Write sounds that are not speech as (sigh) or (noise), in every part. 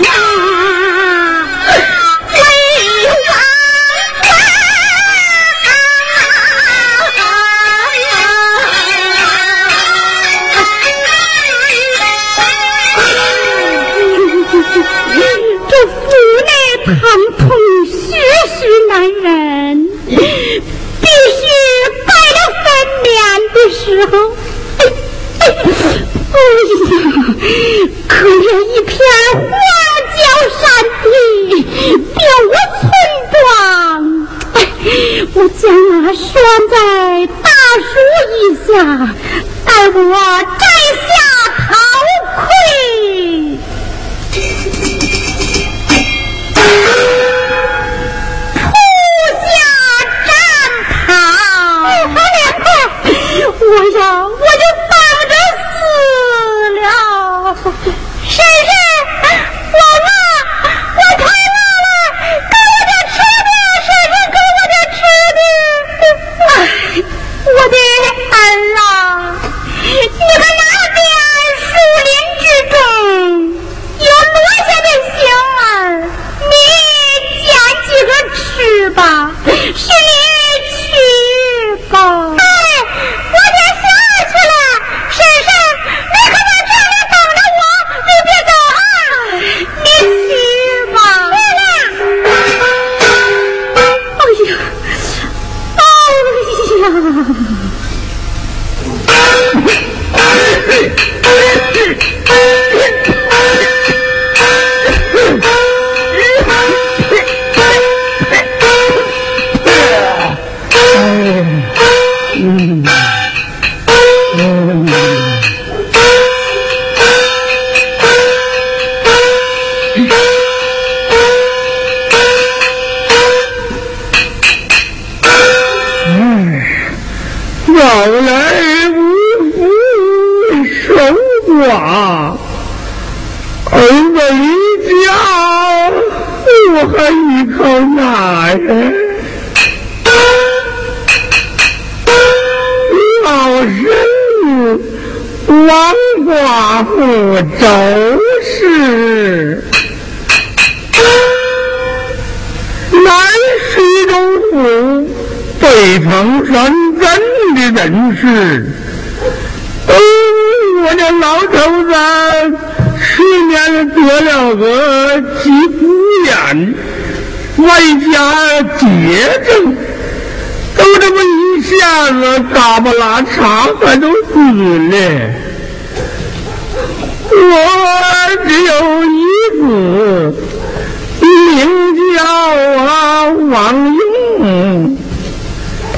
Yeah! 拴在大树一下，待我北城山镇的人士。我的老头子去年得了个急眼外加绝症。都这么一下子嘎巴拉碴还都死了。我只有一子名叫啊王英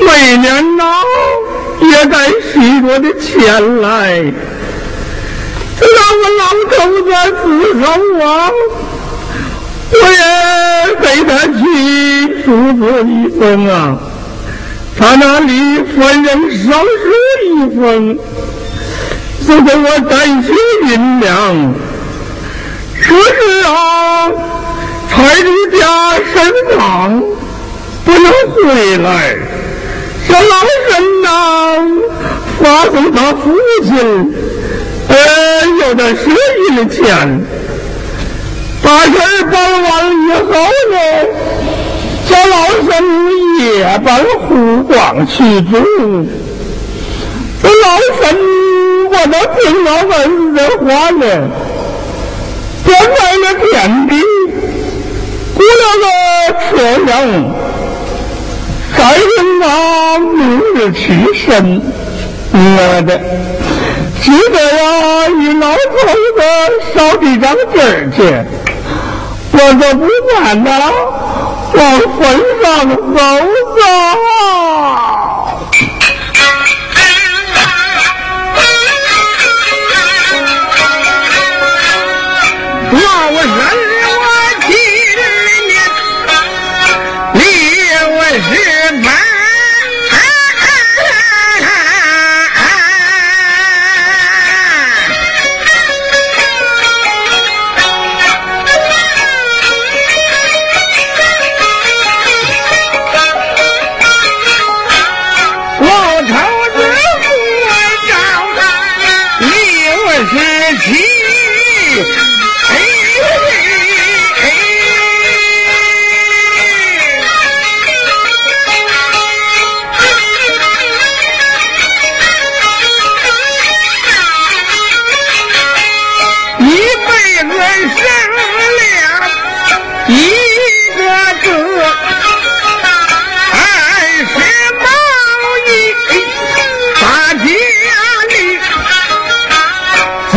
每年呐、啊，也带许多的钱来，让我老头子死后啊，我也给他去出子一封啊，他那里分人少书一封，是给我带些银两。可是啊，财主家身长，不能回来。这老人呐。发送他父亲，呃，有点失忆的钱。把事办完以后呢，叫老身也奔湖广去住。这老身我都听老儿子话了，搬来了田地，雇了个车辆，该人啊明日起身。我的，记得呀，与老头子烧几张纸去，我就不管了，往坟上走走。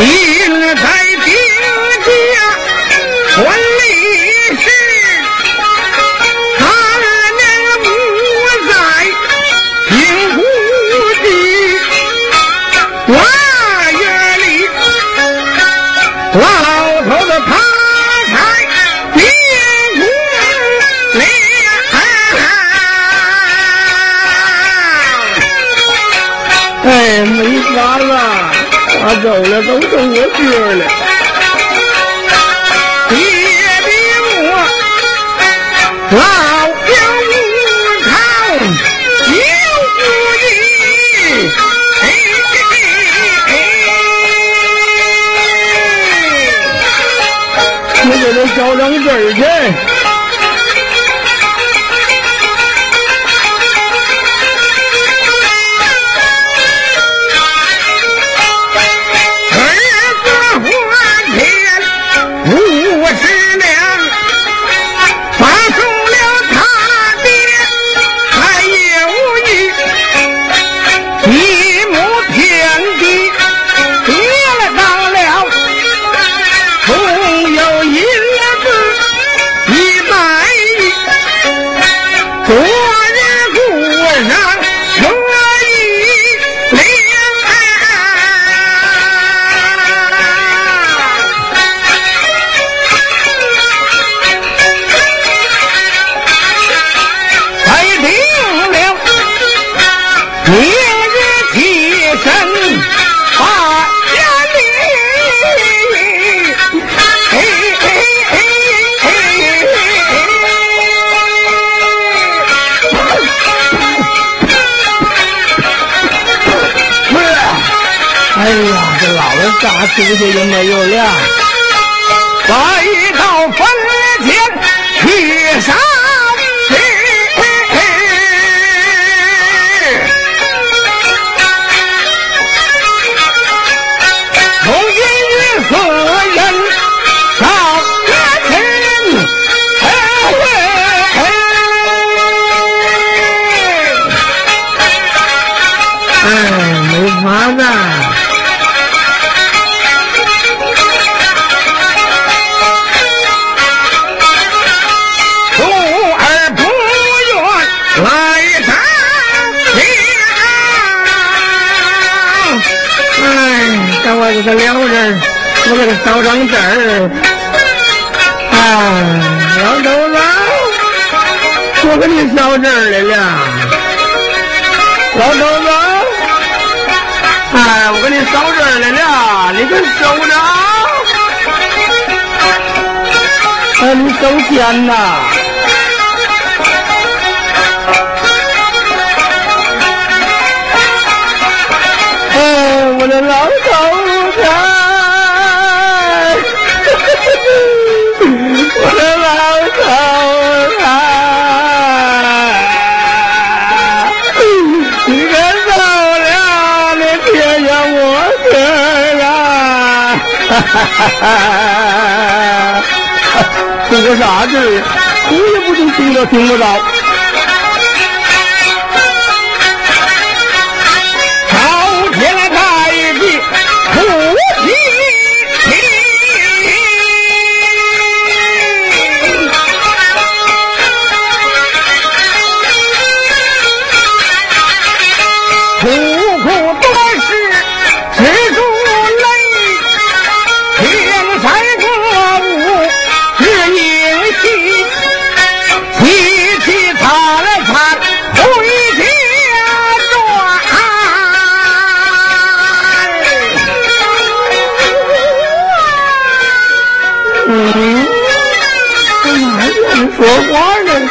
みん！走了，都成我哥了。别逼我，老有无常，有不义。你给他烧张纸儿去。啥出息也没有了，再到坟前去上我个两人，我给他烧张纸儿。哎，老头子，我给你烧纸儿来了。老头子，哎，我给你烧纸儿来了，你给收着。哎，你收钱呐？哎，我的老 (laughs) 哭个啥劲？哭也不听，听都听不着。我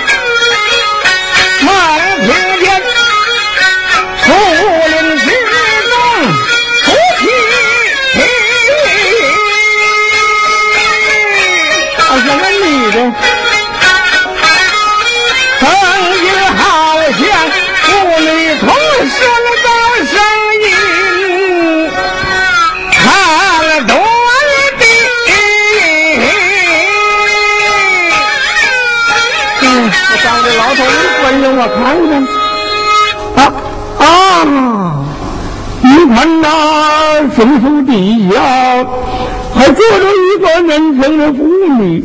我看看，啊啊！你看那松树底下还坐着一个年轻的妇女，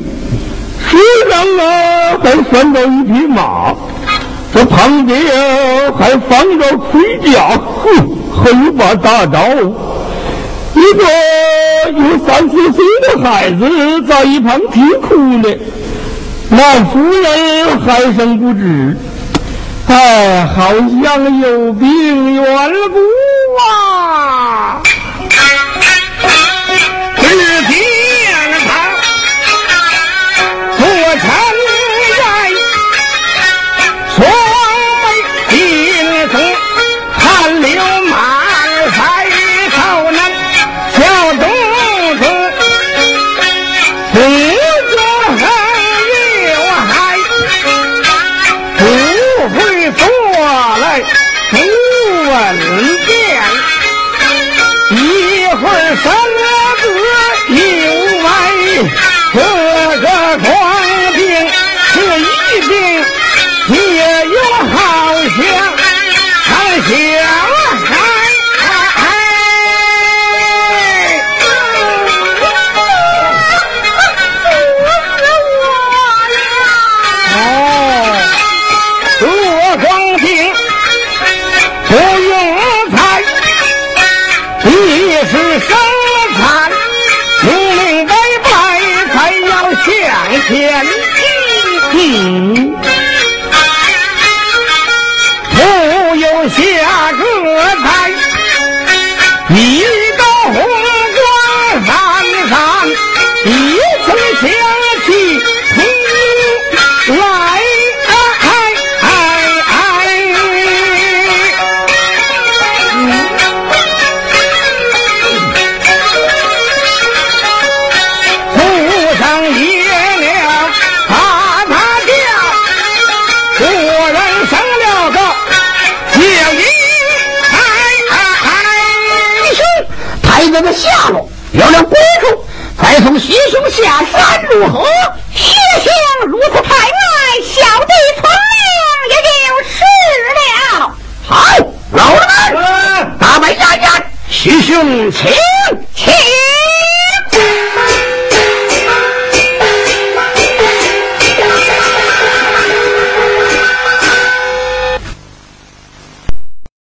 树上啊还拴着一匹马，这旁边还放着盔甲，哼，和一把大刀。一个有三四岁的孩子在一旁啼哭呢，那妇人还生不止。哎，好像有病缘故啊！